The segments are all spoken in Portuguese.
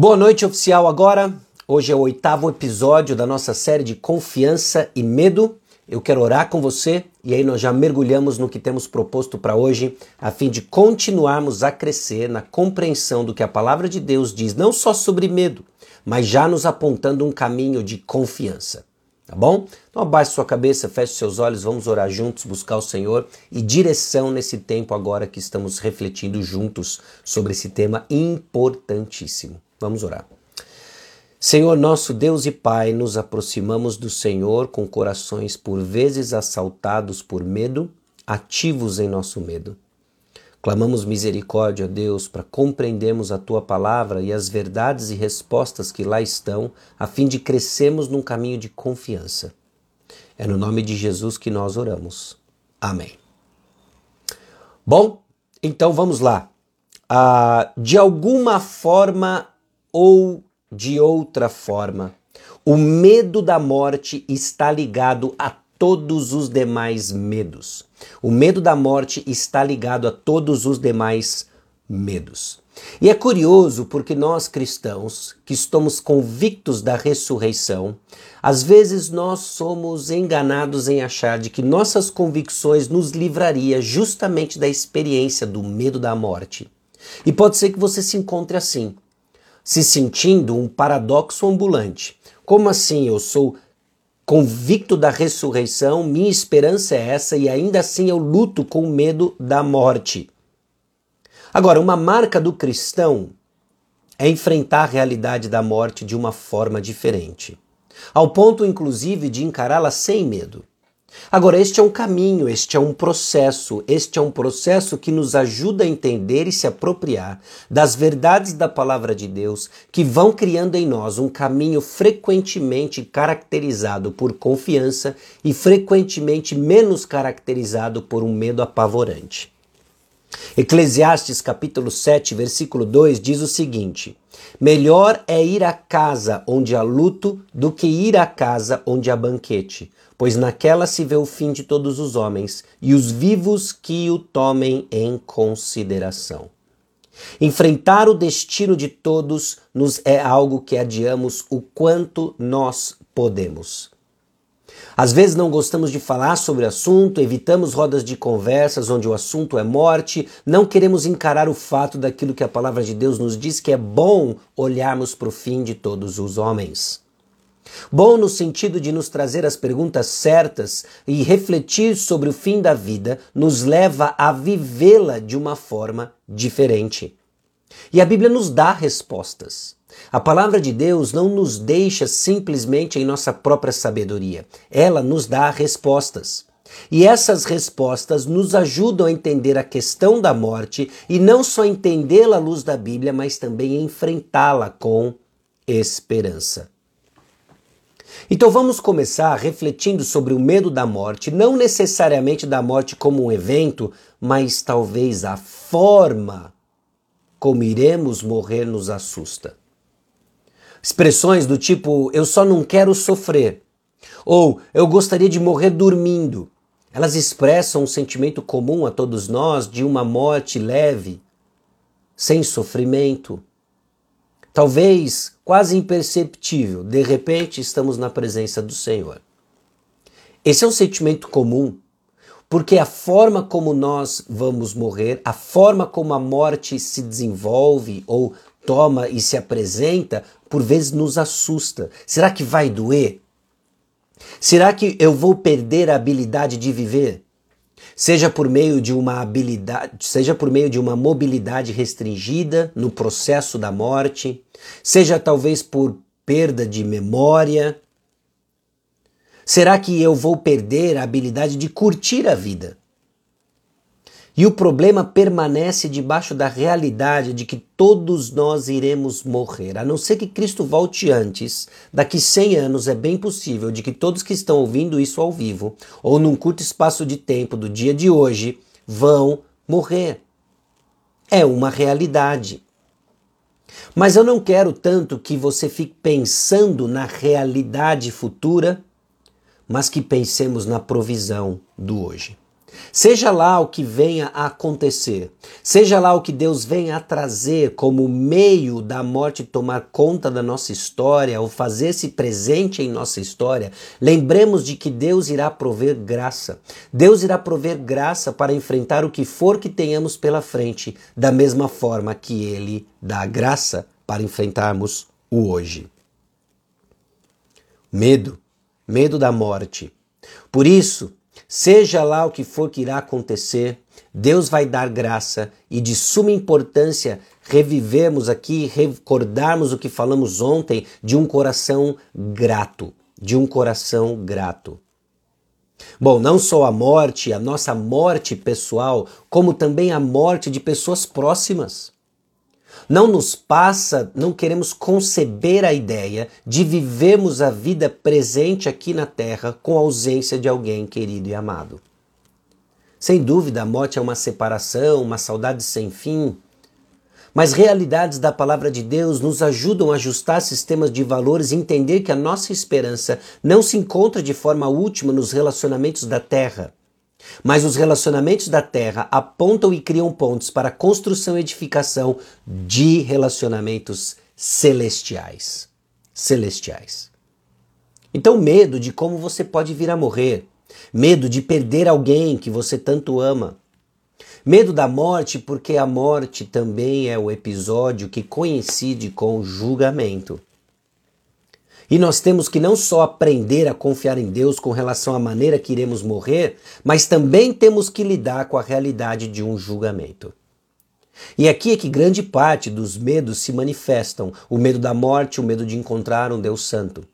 Boa noite, oficial. Agora, hoje é o oitavo episódio da nossa série de Confiança e Medo. Eu quero orar com você e aí nós já mergulhamos no que temos proposto para hoje, a fim de continuarmos a crescer na compreensão do que a palavra de Deus diz, não só sobre medo, mas já nos apontando um caminho de confiança. Tá bom? Então abaixe sua cabeça, feche seus olhos, vamos orar juntos, buscar o Senhor e direção nesse tempo agora que estamos refletindo juntos sobre esse tema importantíssimo. Vamos orar. Senhor nosso Deus e Pai, nos aproximamos do Senhor com corações por vezes assaltados por medo, ativos em nosso medo. Clamamos misericórdia, Deus, para compreendermos a tua palavra e as verdades e respostas que lá estão, a fim de crescermos num caminho de confiança. É no nome de Jesus que nós oramos. Amém. Bom, então vamos lá. Ah, de alguma forma, ou de outra forma. O medo da morte está ligado a todos os demais medos. O medo da morte está ligado a todos os demais medos. E é curioso porque nós cristãos, que estamos convictos da ressurreição, às vezes nós somos enganados em achar de que nossas convicções nos livraria justamente da experiência do medo da morte. E pode ser que você se encontre assim se sentindo um paradoxo ambulante. Como assim eu sou convicto da ressurreição, minha esperança é essa e ainda assim eu luto com medo da morte? Agora, uma marca do cristão é enfrentar a realidade da morte de uma forma diferente, ao ponto inclusive de encará-la sem medo. Agora, este é um caminho, este é um processo, este é um processo que nos ajuda a entender e se apropriar das verdades da palavra de Deus que vão criando em nós um caminho frequentemente caracterizado por confiança e frequentemente menos caracterizado por um medo apavorante. Eclesiastes capítulo 7, versículo 2 diz o seguinte: Melhor é ir à casa onde há luto do que ir à casa onde há banquete, pois naquela se vê o fim de todos os homens e os vivos que o tomem em consideração. Enfrentar o destino de todos nos é algo que adiamos o quanto nós podemos. Às vezes não gostamos de falar sobre o assunto, evitamos rodas de conversas onde o assunto é morte, não queremos encarar o fato daquilo que a palavra de Deus nos diz que é bom olharmos para o fim de todos os homens. Bom no sentido de nos trazer as perguntas certas e refletir sobre o fim da vida nos leva a vivê-la de uma forma diferente. E a Bíblia nos dá respostas. A palavra de Deus não nos deixa simplesmente em nossa própria sabedoria, ela nos dá respostas. E essas respostas nos ajudam a entender a questão da morte e não só entendê-la à luz da Bíblia, mas também enfrentá-la com esperança. Então vamos começar refletindo sobre o medo da morte, não necessariamente da morte como um evento, mas talvez a forma como iremos morrer nos assusta. Expressões do tipo eu só não quero sofrer ou eu gostaria de morrer dormindo. Elas expressam um sentimento comum a todos nós de uma morte leve, sem sofrimento, talvez quase imperceptível, de repente estamos na presença do Senhor. Esse é um sentimento comum, porque a forma como nós vamos morrer, a forma como a morte se desenvolve ou toma e se apresenta, por vezes nos assusta. Será que vai doer? Será que eu vou perder a habilidade de viver? seja por meio de uma habilidade, seja por meio de uma mobilidade restringida no processo da morte, seja talvez por perda de memória. Será que eu vou perder a habilidade de curtir a vida? E o problema permanece debaixo da realidade de que todos nós iremos morrer. A não ser que Cristo volte antes, daqui 100 anos é bem possível de que todos que estão ouvindo isso ao vivo, ou num curto espaço de tempo do dia de hoje, vão morrer. É uma realidade. Mas eu não quero tanto que você fique pensando na realidade futura, mas que pensemos na provisão do hoje. Seja lá o que venha a acontecer, seja lá o que Deus venha a trazer como meio da morte tomar conta da nossa história ou fazer-se presente em nossa história, lembremos de que Deus irá prover graça. Deus irá prover graça para enfrentar o que for que tenhamos pela frente, da mesma forma que Ele dá graça para enfrentarmos o hoje. Medo, medo da morte. Por isso, Seja lá o que for que irá acontecer, Deus vai dar graça e de suma importância revivermos aqui, recordarmos o que falamos ontem de um coração grato, de um coração grato. Bom, não só a morte, a nossa morte pessoal, como também a morte de pessoas próximas. Não nos passa, não queremos conceber a ideia de vivermos a vida presente aqui na Terra com ausência de alguém querido e amado. Sem dúvida, a morte é uma separação, uma saudade sem fim. Mas realidades da palavra de Deus nos ajudam a ajustar sistemas de valores e entender que a nossa esperança não se encontra de forma última nos relacionamentos da terra mas os relacionamentos da terra apontam e criam pontos para a construção e edificação de relacionamentos celestiais. Celestiais. Então, medo de como você pode vir a morrer, medo de perder alguém que você tanto ama, medo da morte, porque a morte também é o episódio que coincide com o julgamento. E nós temos que não só aprender a confiar em Deus com relação à maneira que iremos morrer, mas também temos que lidar com a realidade de um julgamento. E aqui é que grande parte dos medos se manifestam: o medo da morte, o medo de encontrar um Deus Santo.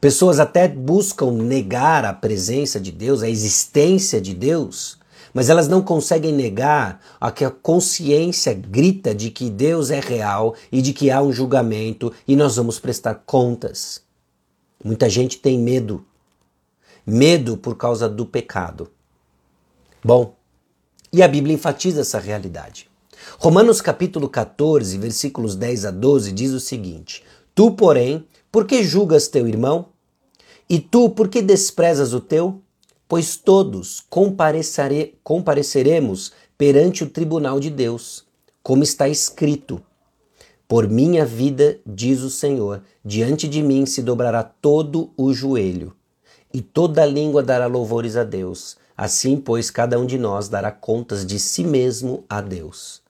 Pessoas até buscam negar a presença de Deus, a existência de Deus, mas elas não conseguem negar a que a consciência grita de que Deus é real e de que há um julgamento e nós vamos prestar contas. Muita gente tem medo. Medo por causa do pecado. Bom, e a Bíblia enfatiza essa realidade. Romanos capítulo 14, versículos 10 a 12 diz o seguinte: Tu, porém, por que julgas teu irmão? E tu, por que desprezas o teu? Pois todos compareceremos perante o tribunal de Deus, como está escrito. Por minha vida, diz o Senhor, diante de mim se dobrará todo o joelho, e toda língua dará louvores a Deus. Assim, pois, cada um de nós dará contas de si mesmo a Deus.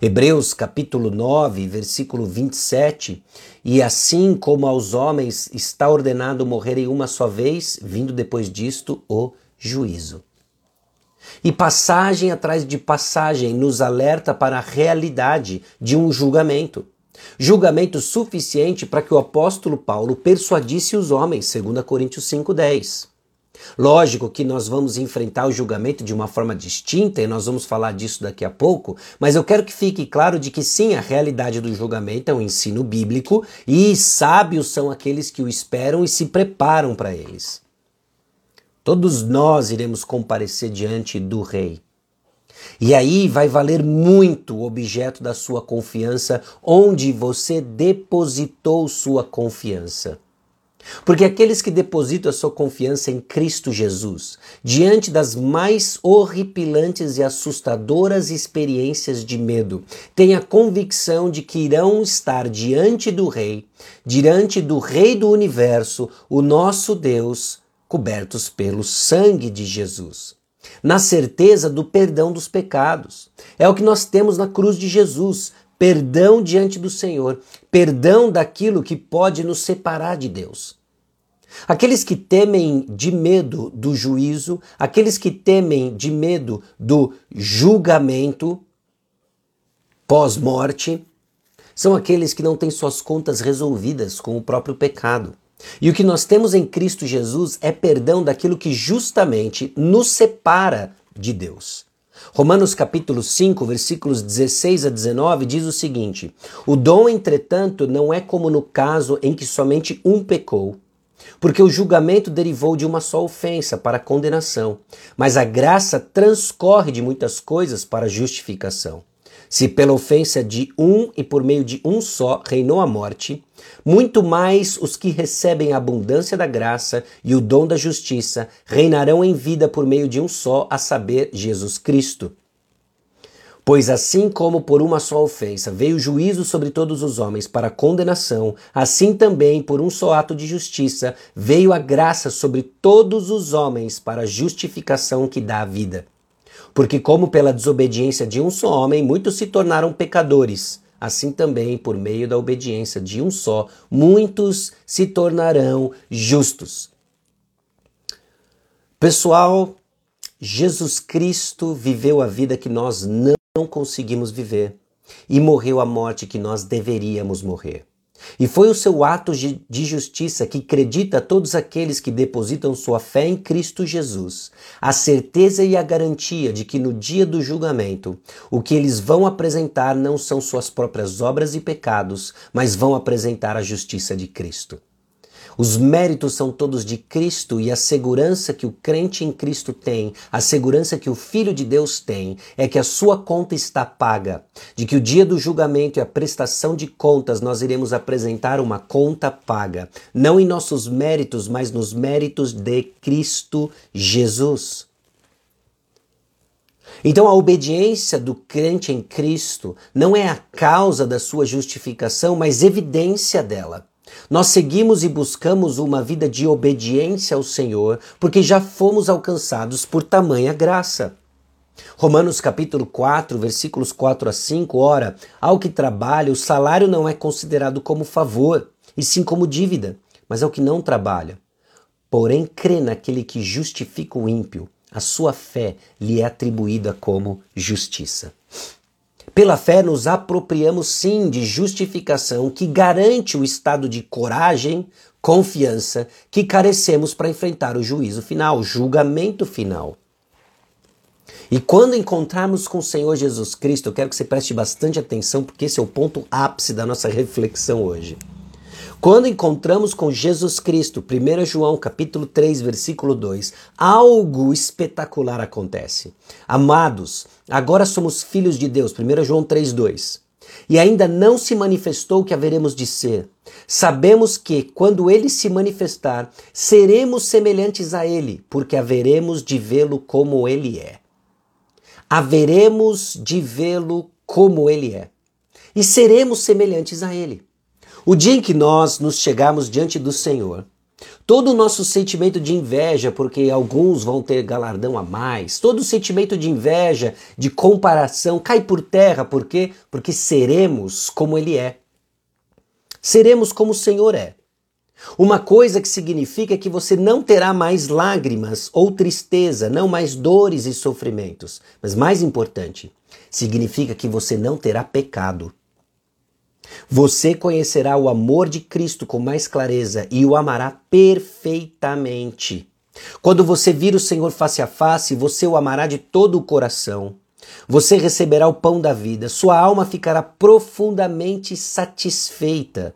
Hebreus capítulo 9, versículo 27, e assim como aos homens está ordenado morrerem uma só vez, vindo depois disto o juízo. E passagem atrás de passagem nos alerta para a realidade de um julgamento. Julgamento suficiente para que o apóstolo Paulo persuadisse os homens, 2 Coríntios 5,10. Lógico que nós vamos enfrentar o julgamento de uma forma distinta e nós vamos falar disso daqui a pouco, mas eu quero que fique claro de que sim, a realidade do julgamento é um ensino bíblico e sábios são aqueles que o esperam e se preparam para eles. Todos nós iremos comparecer diante do rei. E aí vai valer muito o objeto da sua confiança, onde você depositou sua confiança. Porque aqueles que depositam a sua confiança em Cristo Jesus, diante das mais horripilantes e assustadoras experiências de medo, têm a convicção de que irão estar diante do Rei, diante do Rei do universo, o nosso Deus, cobertos pelo sangue de Jesus. Na certeza do perdão dos pecados. É o que nós temos na cruz de Jesus perdão diante do Senhor, perdão daquilo que pode nos separar de Deus. Aqueles que temem de medo do juízo, aqueles que temem de medo do julgamento pós-morte, são aqueles que não têm suas contas resolvidas com o próprio pecado. E o que nós temos em Cristo Jesus é perdão daquilo que justamente nos separa de Deus. Romanos capítulo 5, versículos 16 a 19 diz o seguinte: O dom, entretanto, não é como no caso em que somente um pecou. Porque o julgamento derivou de uma só ofensa para condenação, mas a graça transcorre de muitas coisas para justificação. Se pela ofensa de um e por meio de um só reinou a morte, muito mais os que recebem a abundância da graça e o dom da justiça reinarão em vida por meio de um só, a saber, Jesus Cristo. Pois assim como por uma só ofensa veio juízo sobre todos os homens para condenação, assim também por um só ato de justiça veio a graça sobre todos os homens para a justificação que dá a vida. Porque, como pela desobediência de um só homem muitos se tornaram pecadores, assim também por meio da obediência de um só muitos se tornarão justos. Pessoal, Jesus Cristo viveu a vida que nós não conseguimos viver e morreu a morte que nós deveríamos morrer. E foi o seu ato de justiça que acredita a todos aqueles que depositam sua fé em Cristo Jesus, a certeza e a garantia de que no dia do julgamento, o que eles vão apresentar não são suas próprias obras e pecados, mas vão apresentar a justiça de Cristo. Os méritos são todos de Cristo e a segurança que o crente em Cristo tem, a segurança que o Filho de Deus tem, é que a sua conta está paga, de que o dia do julgamento e a prestação de contas nós iremos apresentar uma conta paga, não em nossos méritos, mas nos méritos de Cristo Jesus. Então, a obediência do crente em Cristo não é a causa da sua justificação, mas evidência dela. Nós seguimos e buscamos uma vida de obediência ao Senhor, porque já fomos alcançados por tamanha graça. Romanos capítulo 4, versículos 4 a 5, ora, ao que trabalha, o salário não é considerado como favor, e sim como dívida, mas ao que não trabalha. Porém, crê naquele que justifica o ímpio, a sua fé lhe é atribuída como justiça. Pela fé, nos apropriamos sim de justificação que garante o estado de coragem, confiança que carecemos para enfrentar o juízo final, o julgamento final. E quando encontrarmos com o Senhor Jesus Cristo, eu quero que você preste bastante atenção, porque esse é o ponto ápice da nossa reflexão hoje. Quando encontramos com Jesus Cristo, 1 João capítulo 3, versículo 2, algo espetacular acontece. Amados, agora somos filhos de Deus, 1 João 3, 2. E ainda não se manifestou o que haveremos de ser. Sabemos que, quando ele se manifestar, seremos semelhantes a ele, porque haveremos de vê-lo como ele é. Haveremos de vê-lo como ele é. E seremos semelhantes a ele. O dia em que nós nos chegarmos diante do Senhor, todo o nosso sentimento de inveja, porque alguns vão ter galardão a mais, todo o sentimento de inveja, de comparação, cai por terra, por quê? Porque seremos como Ele é. Seremos como o Senhor é. Uma coisa que significa que você não terá mais lágrimas ou tristeza, não mais dores e sofrimentos. Mas mais importante, significa que você não terá pecado. Você conhecerá o amor de Cristo com mais clareza e o amará perfeitamente. Quando você vir o Senhor face a face, você o amará de todo o coração. Você receberá o pão da vida, sua alma ficará profundamente satisfeita.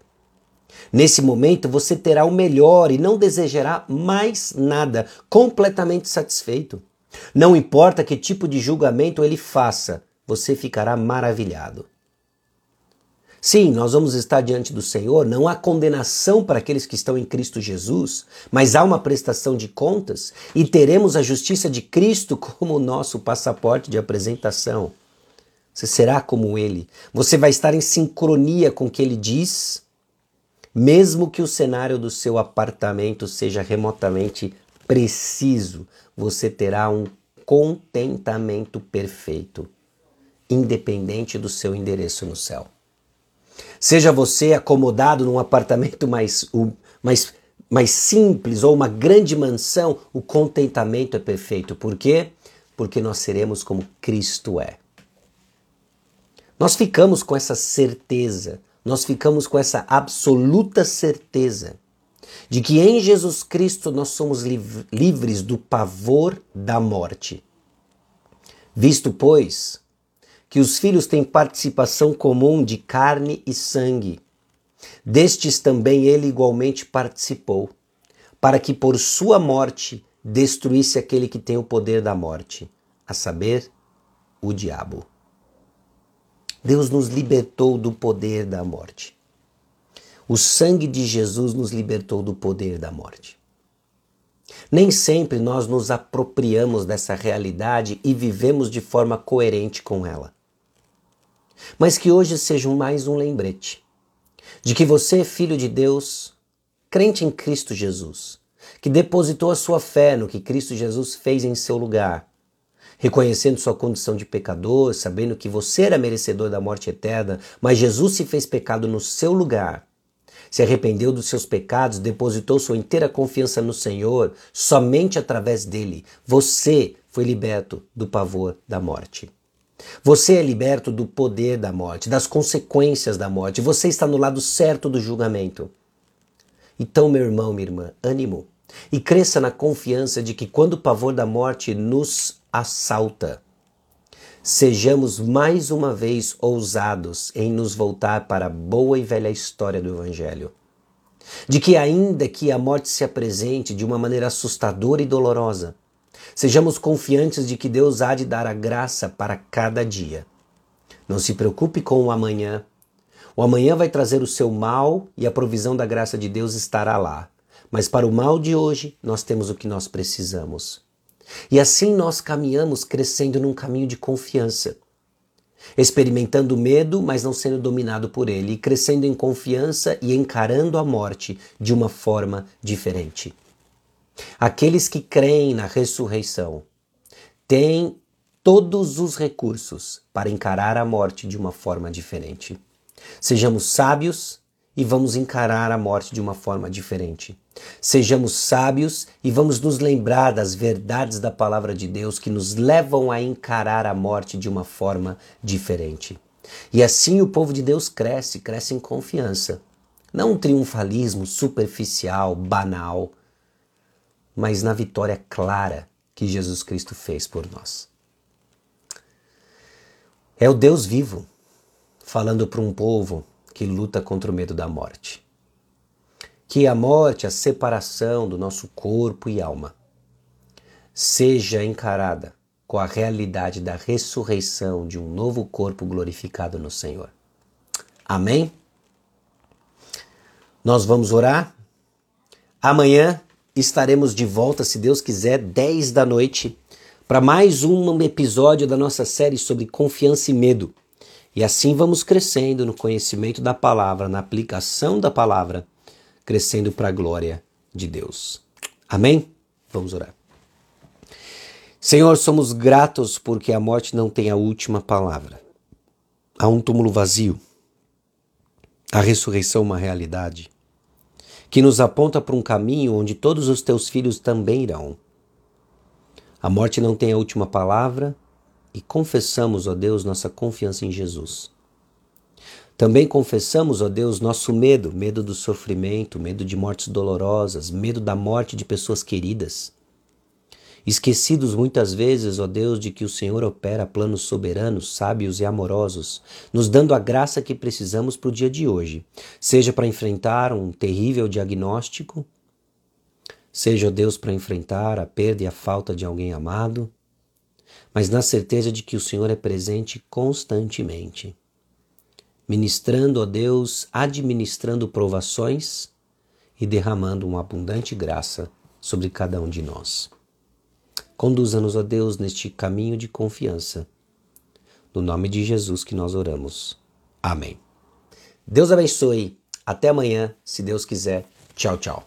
Nesse momento você terá o melhor e não desejará mais nada, completamente satisfeito. Não importa que tipo de julgamento ele faça, você ficará maravilhado. Sim, nós vamos estar diante do Senhor, não há condenação para aqueles que estão em Cristo Jesus, mas há uma prestação de contas e teremos a justiça de Cristo como nosso passaporte de apresentação. Você será como ele. Você vai estar em sincronia com o que ele diz, mesmo que o cenário do seu apartamento seja remotamente preciso, você terá um contentamento perfeito, independente do seu endereço no céu. Seja você acomodado num apartamento mais, mais, mais simples ou uma grande mansão, o contentamento é perfeito. Por quê? Porque nós seremos como Cristo é. Nós ficamos com essa certeza, nós ficamos com essa absoluta certeza de que em Jesus Cristo nós somos livres do pavor da morte. Visto, pois, que os filhos têm participação comum de carne e sangue. Destes também ele igualmente participou, para que por sua morte destruísse aquele que tem o poder da morte, a saber, o diabo. Deus nos libertou do poder da morte. O sangue de Jesus nos libertou do poder da morte. Nem sempre nós nos apropriamos dessa realidade e vivemos de forma coerente com ela. Mas que hoje seja mais um lembrete de que você é filho de Deus, crente em Cristo Jesus, que depositou a sua fé no que Cristo Jesus fez em seu lugar, reconhecendo sua condição de pecador, sabendo que você era merecedor da morte eterna, mas Jesus se fez pecado no seu lugar. Se arrependeu dos seus pecados, depositou sua inteira confiança no Senhor, somente através dele. Você foi liberto do pavor da morte. Você é liberto do poder da morte, das consequências da morte. Você está no lado certo do julgamento. Então, meu irmão, minha irmã, ânimo. E cresça na confiança de que quando o pavor da morte nos assalta, sejamos mais uma vez ousados em nos voltar para a boa e velha história do Evangelho. De que, ainda que a morte se apresente de uma maneira assustadora e dolorosa, Sejamos confiantes de que Deus há de dar a graça para cada dia. Não se preocupe com o amanhã. O amanhã vai trazer o seu mal e a provisão da graça de Deus estará lá. Mas para o mal de hoje, nós temos o que nós precisamos. E assim nós caminhamos crescendo num caminho de confiança, experimentando medo, mas não sendo dominado por ele, crescendo em confiança e encarando a morte de uma forma diferente. Aqueles que creem na ressurreição têm todos os recursos para encarar a morte de uma forma diferente. Sejamos sábios e vamos encarar a morte de uma forma diferente. Sejamos sábios e vamos nos lembrar das verdades da palavra de Deus que nos levam a encarar a morte de uma forma diferente. E assim o povo de Deus cresce, cresce em confiança. Não um triunfalismo superficial, banal, mas na vitória clara que Jesus Cristo fez por nós. É o Deus vivo falando para um povo que luta contra o medo da morte. Que a morte, a separação do nosso corpo e alma, seja encarada com a realidade da ressurreição de um novo corpo glorificado no Senhor. Amém? Nós vamos orar. Amanhã estaremos de volta, se Deus quiser, 10 da noite, para mais um episódio da nossa série sobre confiança e medo. E assim vamos crescendo no conhecimento da palavra, na aplicação da palavra, crescendo para a glória de Deus. Amém? Vamos orar. Senhor, somos gratos porque a morte não tem a última palavra. Há um túmulo vazio, a ressurreição uma realidade que nos aponta para um caminho onde todos os teus filhos também irão. A morte não tem a última palavra e confessamos, ó Deus, nossa confiança em Jesus. Também confessamos, ó Deus, nosso medo, medo do sofrimento, medo de mortes dolorosas, medo da morte de pessoas queridas. Esquecidos muitas vezes, ó Deus, de que o Senhor opera planos soberanos, sábios e amorosos, nos dando a graça que precisamos para o dia de hoje, seja para enfrentar um terrível diagnóstico, seja, ó Deus, para enfrentar a perda e a falta de alguém amado, mas na certeza de que o Senhor é presente constantemente, ministrando, ó Deus, administrando provações e derramando uma abundante graça sobre cada um de nós. Conduza-nos, ó Deus, neste caminho de confiança. No nome de Jesus que nós oramos. Amém. Deus abençoe. Até amanhã, se Deus quiser. Tchau, tchau.